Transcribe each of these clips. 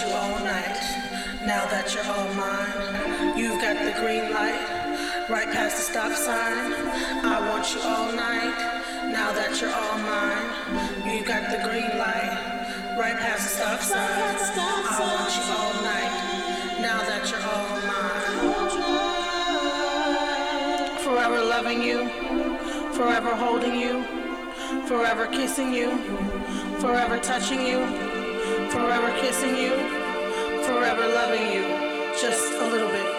you all night, now that you're all mine. You've got the green light, right past the stop sign. I want you all night, now that you're all mine. You've got the green light, right past the stop sign. I want you all night, now that you're all mine. Forever loving you, forever holding you forever kissing you, forever touching you, forever kissing you, forever loving you, just a little bit.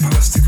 never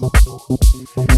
Musik